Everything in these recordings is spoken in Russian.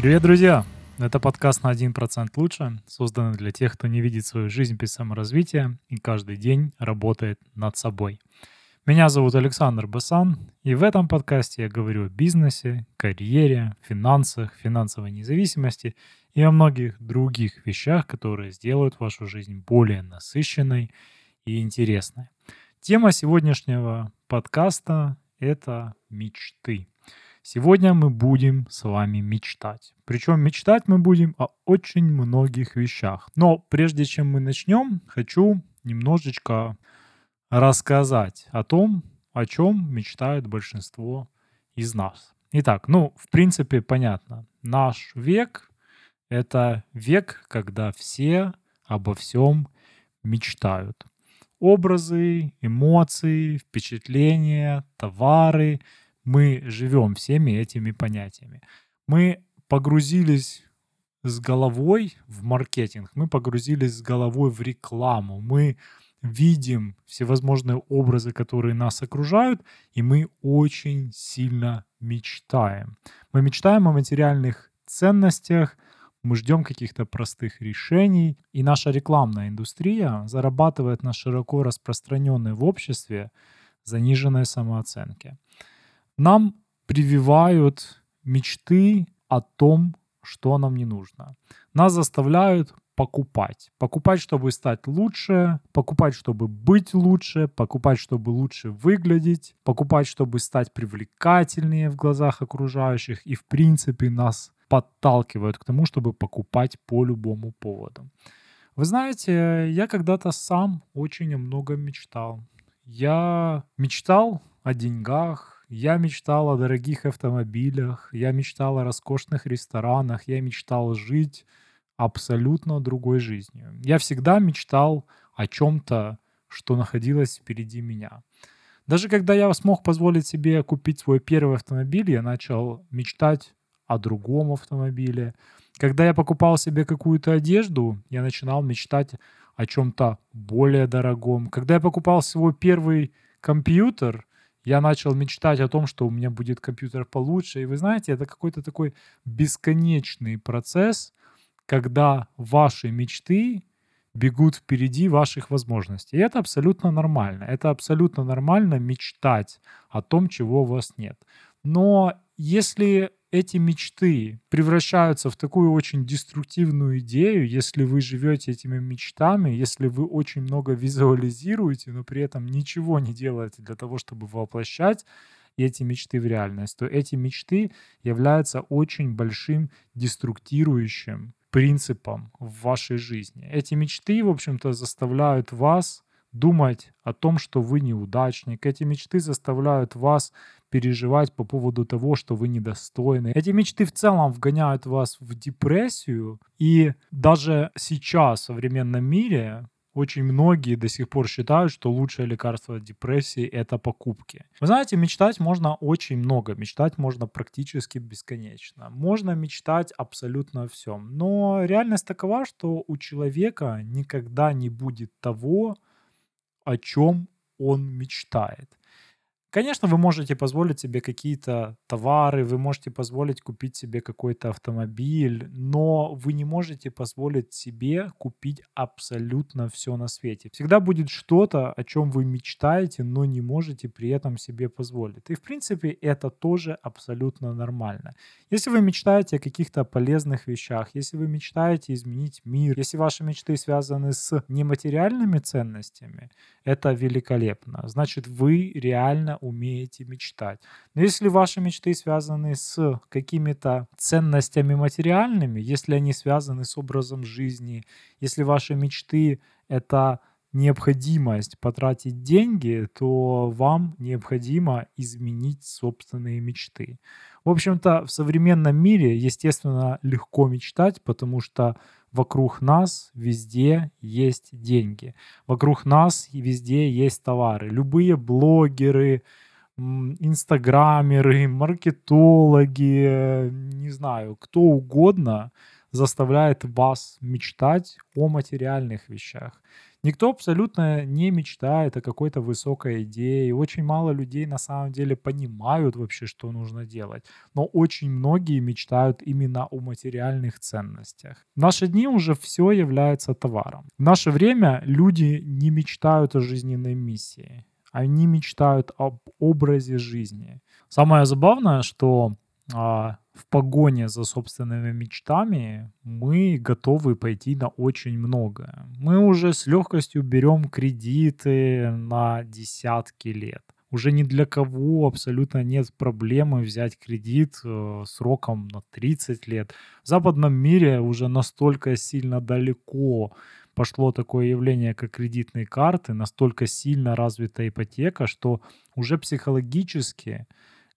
Привет, друзья! Это подкаст на 1% лучше, созданный для тех, кто не видит свою жизнь без саморазвития и каждый день работает над собой. Меня зовут Александр Басан, и в этом подкасте я говорю о бизнесе, карьере, финансах, финансовой независимости и о многих других вещах, которые сделают вашу жизнь более насыщенной и интересной. Тема сегодняшнего подкаста — это мечты. Сегодня мы будем с вами мечтать. Причем мечтать мы будем о очень многих вещах. Но прежде чем мы начнем, хочу немножечко рассказать о том, о чем мечтает большинство из нас. Итак, ну, в принципе, понятно. Наш век — это век, когда все обо всем мечтают образы, эмоции, впечатления, товары. Мы живем всеми этими понятиями. Мы погрузились с головой в маркетинг, мы погрузились с головой в рекламу, мы видим всевозможные образы, которые нас окружают, и мы очень сильно мечтаем. Мы мечтаем о материальных ценностях – мы ждем каких-то простых решений, и наша рекламная индустрия зарабатывает на широко распространенной в обществе заниженной самооценке. Нам прививают мечты о том, что нам не нужно. Нас заставляют покупать. Покупать, чтобы стать лучше, покупать, чтобы быть лучше, покупать, чтобы лучше выглядеть, покупать, чтобы стать привлекательнее в глазах окружающих. И, в принципе, нас подталкивают к тому, чтобы покупать по любому поводу. Вы знаете, я когда-то сам очень много мечтал. Я мечтал о деньгах, я мечтал о дорогих автомобилях, я мечтал о роскошных ресторанах, я мечтал жить абсолютно другой жизнью. Я всегда мечтал о чем-то, что находилось впереди меня. Даже когда я смог позволить себе купить свой первый автомобиль, я начал мечтать о другом автомобиле. Когда я покупал себе какую-то одежду, я начинал мечтать о чем-то более дорогом. Когда я покупал свой первый компьютер, я начал мечтать о том, что у меня будет компьютер получше. И вы знаете, это какой-то такой бесконечный процесс, когда ваши мечты бегут впереди ваших возможностей. И это абсолютно нормально. Это абсолютно нормально мечтать о том, чего у вас нет. Но если эти мечты превращаются в такую очень деструктивную идею, если вы живете этими мечтами, если вы очень много визуализируете, но при этом ничего не делаете для того, чтобы воплощать эти мечты в реальность, то эти мечты являются очень большим деструктирующим принципом в вашей жизни. Эти мечты, в общем-то, заставляют вас думать о том, что вы неудачник. Эти мечты заставляют вас переживать по поводу того, что вы недостойны. Эти мечты в целом вгоняют вас в депрессию. И даже сейчас в современном мире очень многие до сих пор считают, что лучшее лекарство от депрессии — это покупки. Вы знаете, мечтать можно очень много, мечтать можно практически бесконечно. Можно мечтать абсолютно о всем. Но реальность такова, что у человека никогда не будет того, о чем он мечтает. Конечно, вы можете позволить себе какие-то товары, вы можете позволить купить себе какой-то автомобиль, но вы не можете позволить себе купить абсолютно все на свете. Всегда будет что-то, о чем вы мечтаете, но не можете при этом себе позволить. И в принципе это тоже абсолютно нормально. Если вы мечтаете о каких-то полезных вещах, если вы мечтаете изменить мир, если ваши мечты связаны с нематериальными ценностями, это великолепно. Значит, вы реально умеете мечтать. Но если ваши мечты связаны с какими-то ценностями материальными, если они связаны с образом жизни, если ваши мечты — это необходимость потратить деньги, то вам необходимо изменить собственные мечты. В общем-то, в современном мире, естественно, легко мечтать, потому что вокруг нас везде есть деньги. Вокруг нас везде есть товары. Любые блогеры, инстаграмеры, маркетологи, не знаю, кто угодно заставляет вас мечтать о материальных вещах. Никто абсолютно не мечтает о какой-то высокой идее. Очень мало людей на самом деле понимают вообще, что нужно делать. Но очень многие мечтают именно о материальных ценностях. В наши дни уже все является товаром. В наше время люди не мечтают о жизненной миссии. Они мечтают об образе жизни. Самое забавное, что а, в погоне за собственными мечтами мы готовы пойти на очень многое. Мы уже с легкостью берем кредиты на десятки лет. Уже ни для кого абсолютно нет проблемы взять кредит э, сроком на 30 лет. В западном мире уже настолько сильно далеко пошло такое явление, как кредитные карты, настолько сильно развита ипотека, что уже психологически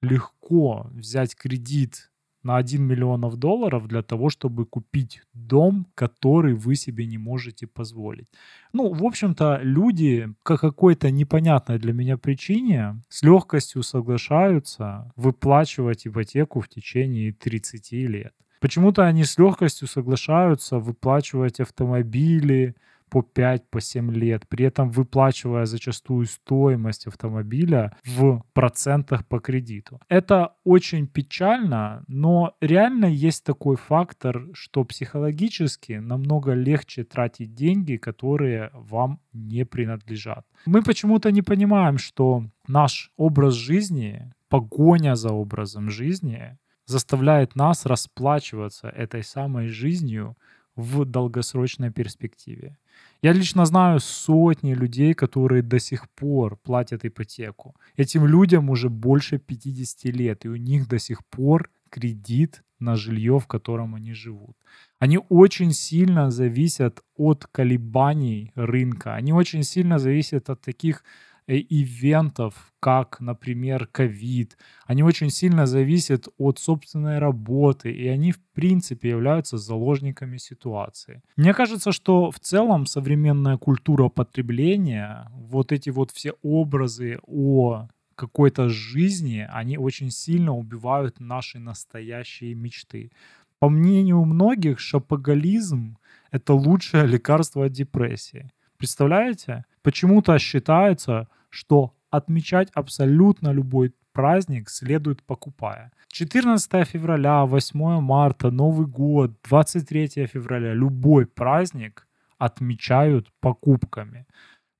легко взять кредит на 1 миллионов долларов для того, чтобы купить дом, который вы себе не можете позволить. Ну, в общем-то, люди по какой-то непонятной для меня причине с легкостью соглашаются выплачивать ипотеку в течение 30 лет. Почему-то они с легкостью соглашаются выплачивать автомобили, по 5, по 7 лет, при этом выплачивая зачастую стоимость автомобиля в процентах по кредиту. Это очень печально, но реально есть такой фактор, что психологически намного легче тратить деньги, которые вам не принадлежат. Мы почему-то не понимаем, что наш образ жизни, погоня за образом жизни заставляет нас расплачиваться этой самой жизнью в долгосрочной перспективе. Я лично знаю сотни людей, которые до сих пор платят ипотеку. Этим людям уже больше 50 лет, и у них до сих пор кредит на жилье, в котором они живут. Они очень сильно зависят от колебаний рынка. Они очень сильно зависят от таких ивентов, как, например, ковид. Они очень сильно зависят от собственной работы, и они, в принципе, являются заложниками ситуации. Мне кажется, что в целом современная культура потребления, вот эти вот все образы о какой-то жизни, они очень сильно убивают наши настоящие мечты. По мнению многих, шапоголизм — это лучшее лекарство от депрессии. Представляете? Почему-то считается, что отмечать абсолютно любой праздник следует покупая. 14 февраля, 8 марта, Новый год, 23 февраля, любой праздник отмечают покупками.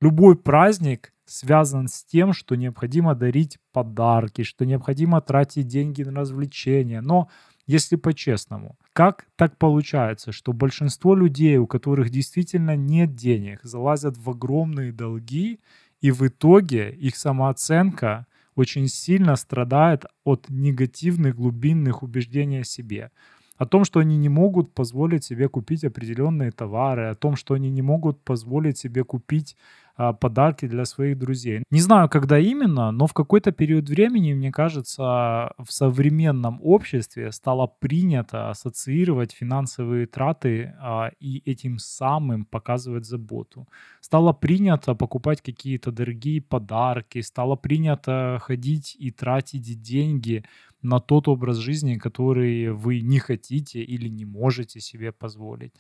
Любой праздник связан с тем, что необходимо дарить подарки, что необходимо тратить деньги на развлечения. Но если по-честному, как так получается, что большинство людей, у которых действительно нет денег, залазят в огромные долги, и в итоге их самооценка очень сильно страдает от негативных глубинных убеждений о себе. О том, что они не могут позволить себе купить определенные товары, о том, что они не могут позволить себе купить а, подарки для своих друзей. Не знаю, когда именно, но в какой-то период времени, мне кажется, в современном обществе стало принято ассоциировать финансовые траты а, и этим самым показывать заботу. Стало принято покупать какие-то дорогие подарки, стало принято ходить и тратить деньги на тот образ жизни, который вы не хотите или не можете себе позволить.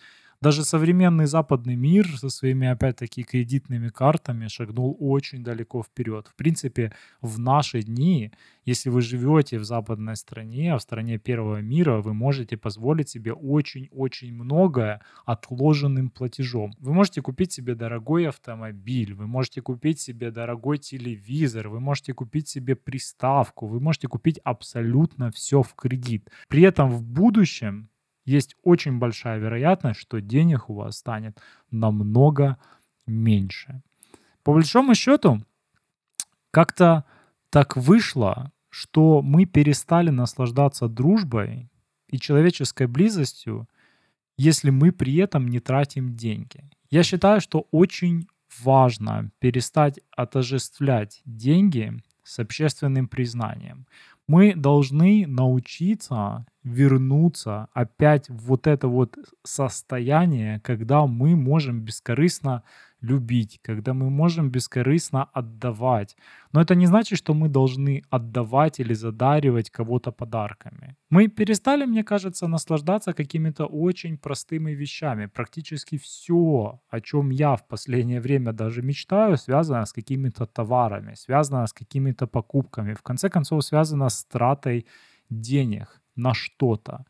Даже современный западный мир со своими, опять-таки, кредитными картами шагнул очень далеко вперед. В принципе, в наши дни, если вы живете в западной стране, в стране первого мира, вы можете позволить себе очень-очень многое отложенным платежом. Вы можете купить себе дорогой автомобиль, вы можете купить себе дорогой телевизор, вы можете купить себе приставку, вы можете купить абсолютно все в кредит. При этом в будущем есть очень большая вероятность, что денег у вас станет намного меньше. По большому счету, как-то так вышло, что мы перестали наслаждаться дружбой и человеческой близостью, если мы при этом не тратим деньги. Я считаю, что очень важно перестать отождествлять деньги с общественным признанием мы должны научиться вернуться опять в вот это вот состояние, когда мы можем бескорыстно любить, когда мы можем бескорыстно отдавать. Но это не значит, что мы должны отдавать или задаривать кого-то подарками. Мы перестали, мне кажется, наслаждаться какими-то очень простыми вещами. Практически все, о чем я в последнее время даже мечтаю, связано с какими-то товарами, связано с какими-то покупками. В конце концов, связано с тратой денег на что-то.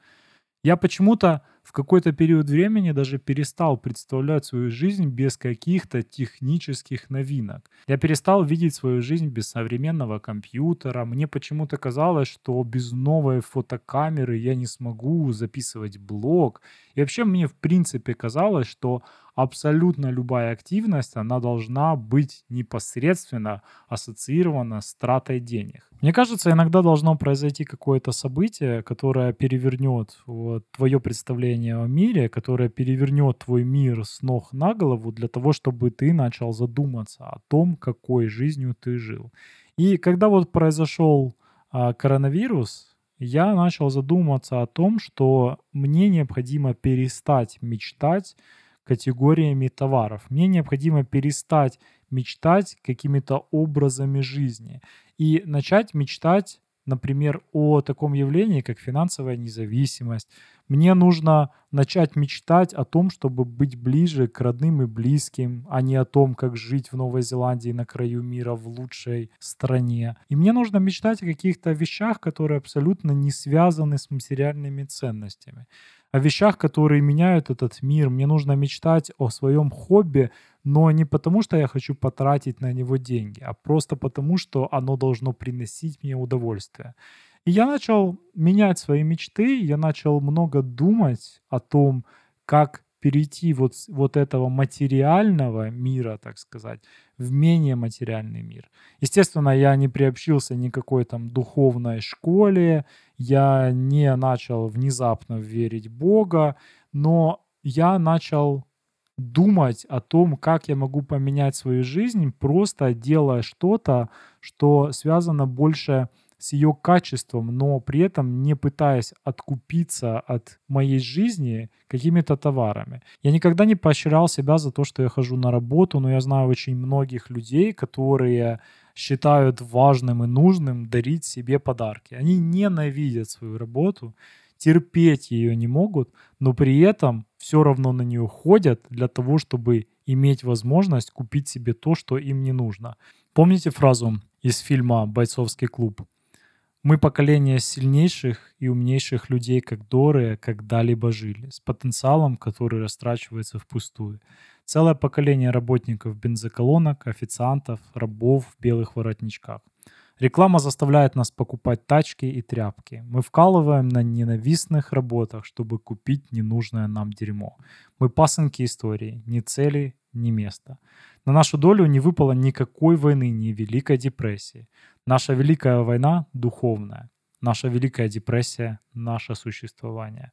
Я почему-то в какой-то период времени даже перестал представлять свою жизнь без каких-то технических новинок. Я перестал видеть свою жизнь без современного компьютера. Мне почему-то казалось, что без новой фотокамеры я не смогу записывать блог. И вообще мне в принципе казалось, что абсолютно любая активность, она должна быть непосредственно ассоциирована с тратой денег. Мне кажется, иногда должно произойти какое-то событие, которое перевернет вот, твое представление о мире, которое перевернет твой мир с ног на голову для того, чтобы ты начал задуматься о том, какой жизнью ты жил. И когда вот произошел а, коронавирус, я начал задуматься о том, что мне необходимо перестать мечтать категориями товаров. Мне необходимо перестать мечтать какими-то образами жизни и начать мечтать, например, о таком явлении, как финансовая независимость. Мне нужно начать мечтать о том, чтобы быть ближе к родным и близким, а не о том, как жить в Новой Зеландии на краю мира в лучшей стране. И мне нужно мечтать о каких-то вещах, которые абсолютно не связаны с материальными ценностями о вещах, которые меняют этот мир. Мне нужно мечтать о своем хобби, но не потому, что я хочу потратить на него деньги, а просто потому, что оно должно приносить мне удовольствие. И я начал менять свои мечты, я начал много думать о том, как перейти вот, вот этого материального мира, так сказать, в менее материальный мир. Естественно, я не приобщился никакой там духовной школе, я не начал внезапно верить в Бога, но я начал думать о том, как я могу поменять свою жизнь, просто делая что-то, что связано больше с ее качеством, но при этом не пытаясь откупиться от моей жизни какими-то товарами. Я никогда не поощрял себя за то, что я хожу на работу, но я знаю очень многих людей, которые считают важным и нужным дарить себе подарки. Они ненавидят свою работу, терпеть ее не могут, но при этом все равно на нее ходят для того, чтобы иметь возможность купить себе то, что им не нужно. Помните фразу из фильма «Бойцовский клуб»? Мы поколение сильнейших и умнейших людей, как Доры, когда-либо жили, с потенциалом, который растрачивается впустую. Целое поколение работников бензоколонок, официантов, рабов в белых воротничках. Реклама заставляет нас покупать тачки и тряпки. Мы вкалываем на ненавистных работах, чтобы купить ненужное нам дерьмо. Мы пасынки истории, ни цели, ни места. На нашу долю не выпало никакой войны, ни Великой депрессии. Наша Великая война духовная. Наша Великая депрессия — наше существование.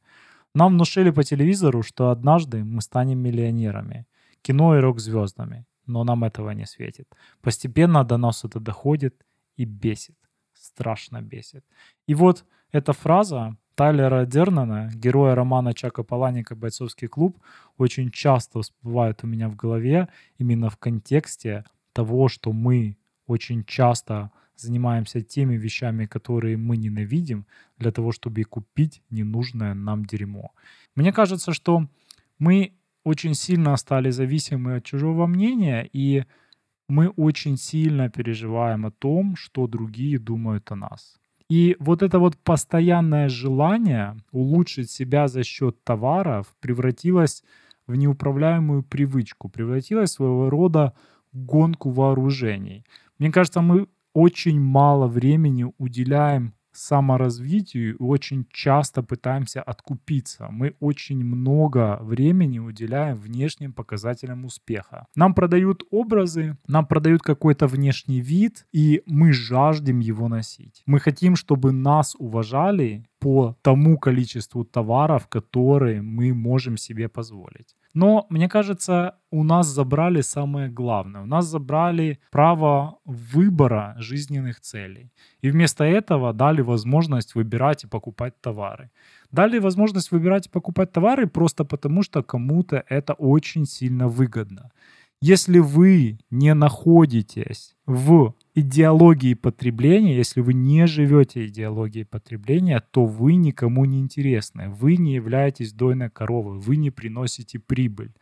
Нам внушили по телевизору, что однажды мы станем миллионерами, кино и рок-звездами, но нам этого не светит. Постепенно до нас это доходит и бесит. Страшно бесит. И вот эта фраза Тайлера Дернана, героя романа Чака Паланика «Бойцовский клуб», очень часто всплывает у меня в голове именно в контексте того, что мы очень часто занимаемся теми вещами, которые мы ненавидим, для того, чтобы купить ненужное нам дерьмо. Мне кажется, что мы очень сильно стали зависимы от чужого мнения, и мы очень сильно переживаем о том, что другие думают о нас. И вот это вот постоянное желание улучшить себя за счет товаров превратилось в неуправляемую привычку, превратилось в своего рода гонку вооружений. Мне кажется, мы очень мало времени уделяем саморазвитию очень часто пытаемся откупиться. Мы очень много времени уделяем внешним показателям успеха. Нам продают образы, нам продают какой-то внешний вид, и мы жаждем его носить. Мы хотим, чтобы нас уважали по тому количеству товаров, которые мы можем себе позволить. Но, мне кажется, у нас забрали самое главное. У нас забрали право выбора жизненных целей. И вместо этого дали возможность выбирать и покупать товары. Дали возможность выбирать и покупать товары просто потому, что кому-то это очень сильно выгодно. Если вы не находитесь в идеологии потребления, если вы не живете идеологией потребления, то вы никому не интересны. Вы не являетесь дойной коровой, вы не приносите прибыль.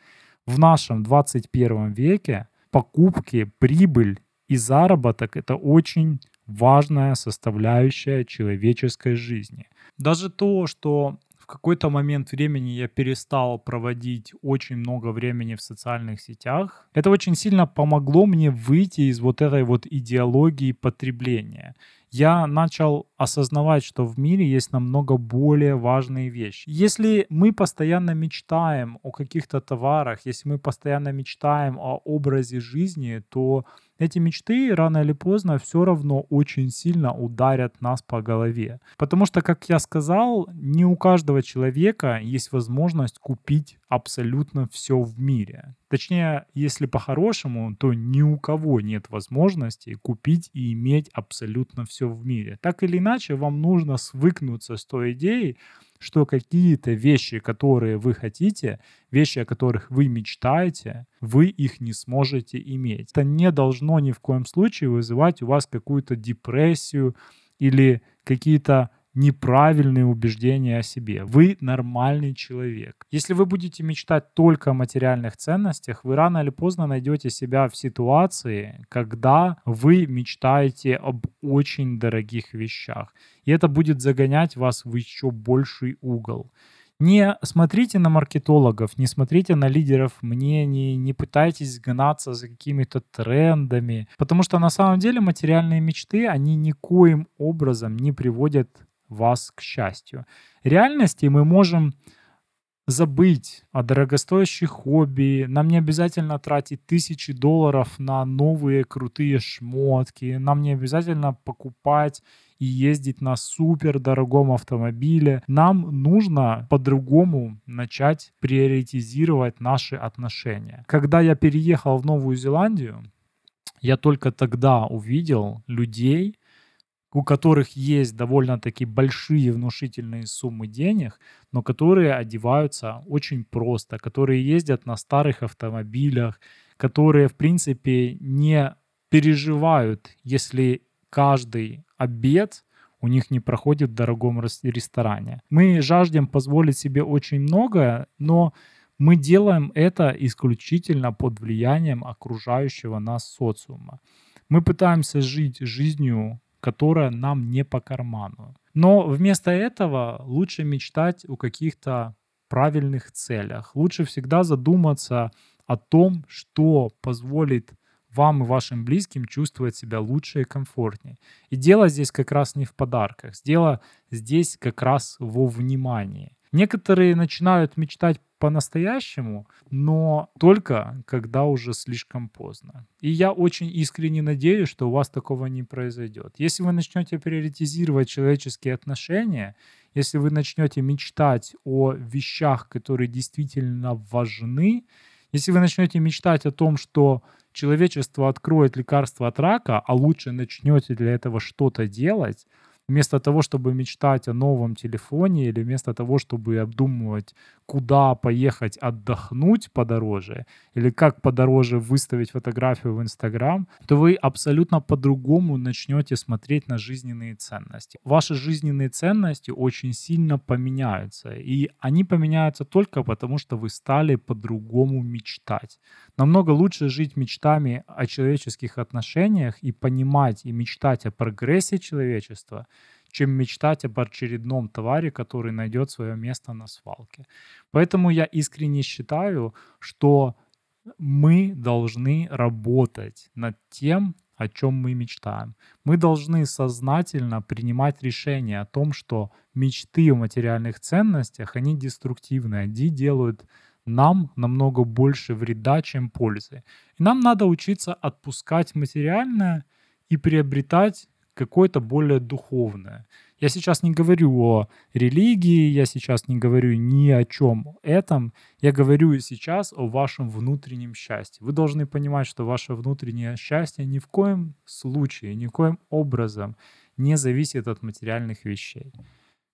В нашем 21 веке покупки, прибыль и заработок — это очень важная составляющая человеческой жизни. Даже то, что какой-то момент времени я перестал проводить очень много времени в социальных сетях. Это очень сильно помогло мне выйти из вот этой вот идеологии потребления. Я начал осознавать, что в мире есть намного более важные вещи. Если мы постоянно мечтаем о каких-то товарах, если мы постоянно мечтаем о образе жизни, то эти мечты рано или поздно все равно очень сильно ударят нас по голове. Потому что, как я сказал, не у каждого человека есть возможность купить абсолютно все в мире. Точнее, если по-хорошему, то ни у кого нет возможности купить и иметь абсолютно все в мире. Так или иначе, вам нужно свыкнуться с той идеей, что какие-то вещи, которые вы хотите, вещи, о которых вы мечтаете, вы их не сможете иметь. Это не должно ни в коем случае вызывать у вас какую-то депрессию или какие-то неправильные убеждения о себе. Вы нормальный человек. Если вы будете мечтать только о материальных ценностях, вы рано или поздно найдете себя в ситуации, когда вы мечтаете об очень дорогих вещах. И это будет загонять вас в еще больший угол. Не смотрите на маркетологов, не смотрите на лидеров мнений, не пытайтесь гнаться за какими-то трендами, потому что на самом деле материальные мечты, они никоим образом не приводят вас к счастью. Реальности мы можем забыть о дорогостоящих хобби. Нам не обязательно тратить тысячи долларов на новые крутые шмотки. Нам не обязательно покупать и ездить на супер дорогом автомобиле. Нам нужно по-другому начать приоритизировать наши отношения. Когда я переехал в Новую Зеландию, я только тогда увидел людей, у которых есть довольно-таки большие внушительные суммы денег, но которые одеваются очень просто, которые ездят на старых автомобилях, которые, в принципе, не переживают, если каждый обед у них не проходит в дорогом ресторане. Мы жаждем позволить себе очень многое, но мы делаем это исключительно под влиянием окружающего нас социума. Мы пытаемся жить жизнью которая нам не по карману. Но вместо этого лучше мечтать о каких-то правильных целях. Лучше всегда задуматься о том, что позволит вам и вашим близким чувствовать себя лучше и комфортнее. И дело здесь как раз не в подарках. Дело здесь как раз во внимании. Некоторые начинают мечтать по-настоящему, но только когда уже слишком поздно. И я очень искренне надеюсь, что у вас такого не произойдет. Если вы начнете приоритизировать человеческие отношения, если вы начнете мечтать о вещах, которые действительно важны, если вы начнете мечтать о том, что человечество откроет лекарство от рака, а лучше начнете для этого что-то делать, вместо того, чтобы мечтать о новом телефоне или вместо того, чтобы обдумывать, куда поехать отдохнуть подороже или как подороже выставить фотографию в Инстаграм, то вы абсолютно по-другому начнете смотреть на жизненные ценности. Ваши жизненные ценности очень сильно поменяются, и они поменяются только потому, что вы стали по-другому мечтать. Намного лучше жить мечтами о человеческих отношениях и понимать и мечтать о прогрессе человечества, чем мечтать об очередном товаре, который найдет свое место на свалке. Поэтому я искренне считаю, что мы должны работать над тем, о чем мы мечтаем. Мы должны сознательно принимать решение о том, что мечты о материальных ценностях, они деструктивны, они делают нам намного больше вреда, чем пользы. И нам надо учиться отпускать материальное и приобретать какое-то более духовное. Я сейчас не говорю о религии, я сейчас не говорю ни о чем этом. Я говорю сейчас о вашем внутреннем счастье. Вы должны понимать, что ваше внутреннее счастье ни в коем случае, ни в коем образом не зависит от материальных вещей.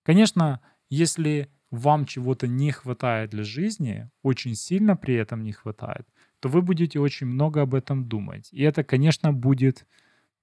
Конечно, если вам чего-то не хватает для жизни, очень сильно при этом не хватает, то вы будете очень много об этом думать. И это, конечно, будет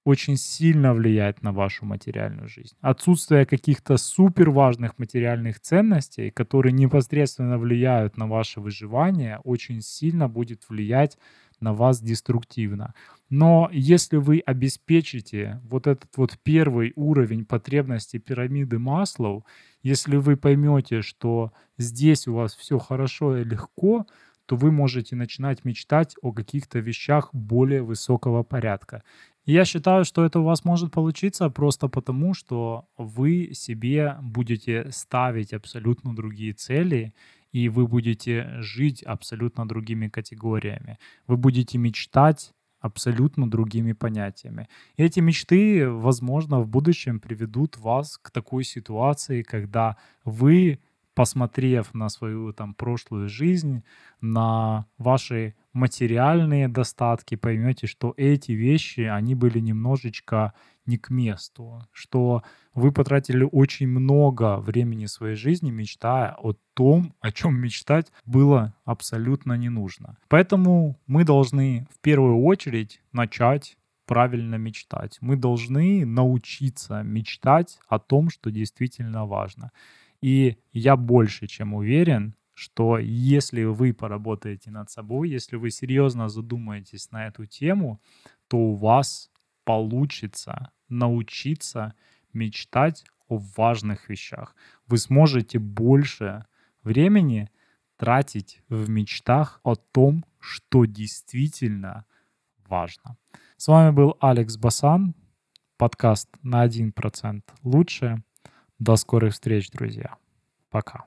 очень сильно влияет на вашу материальную жизнь. Отсутствие каких-то супер важных материальных ценностей, которые непосредственно влияют на ваше выживание, очень сильно будет влиять на вас деструктивно. Но если вы обеспечите вот этот вот первый уровень потребностей пирамиды Маслоу, если вы поймете, что здесь у вас все хорошо и легко, то вы можете начинать мечтать о каких-то вещах более высокого порядка. Я считаю, что это у вас может получиться просто потому, что вы себе будете ставить абсолютно другие цели, и вы будете жить абсолютно другими категориями. Вы будете мечтать абсолютно другими понятиями. И эти мечты, возможно, в будущем приведут вас к такой ситуации, когда вы, посмотрев на свою там прошлую жизнь, на ваши материальные достатки, поймете, что эти вещи, они были немножечко не к месту, что вы потратили очень много времени своей жизни, мечтая о том, о чем мечтать было абсолютно не нужно. Поэтому мы должны в первую очередь начать правильно мечтать. Мы должны научиться мечтать о том, что действительно важно. И я больше чем уверен, что если вы поработаете над собой, если вы серьезно задумаетесь на эту тему, то у вас получится научиться мечтать о важных вещах. Вы сможете больше времени тратить в мечтах о том, что действительно важно. С вами был Алекс Басан, подкаст на 1% лучше. До скорых встреч, друзья. Пока.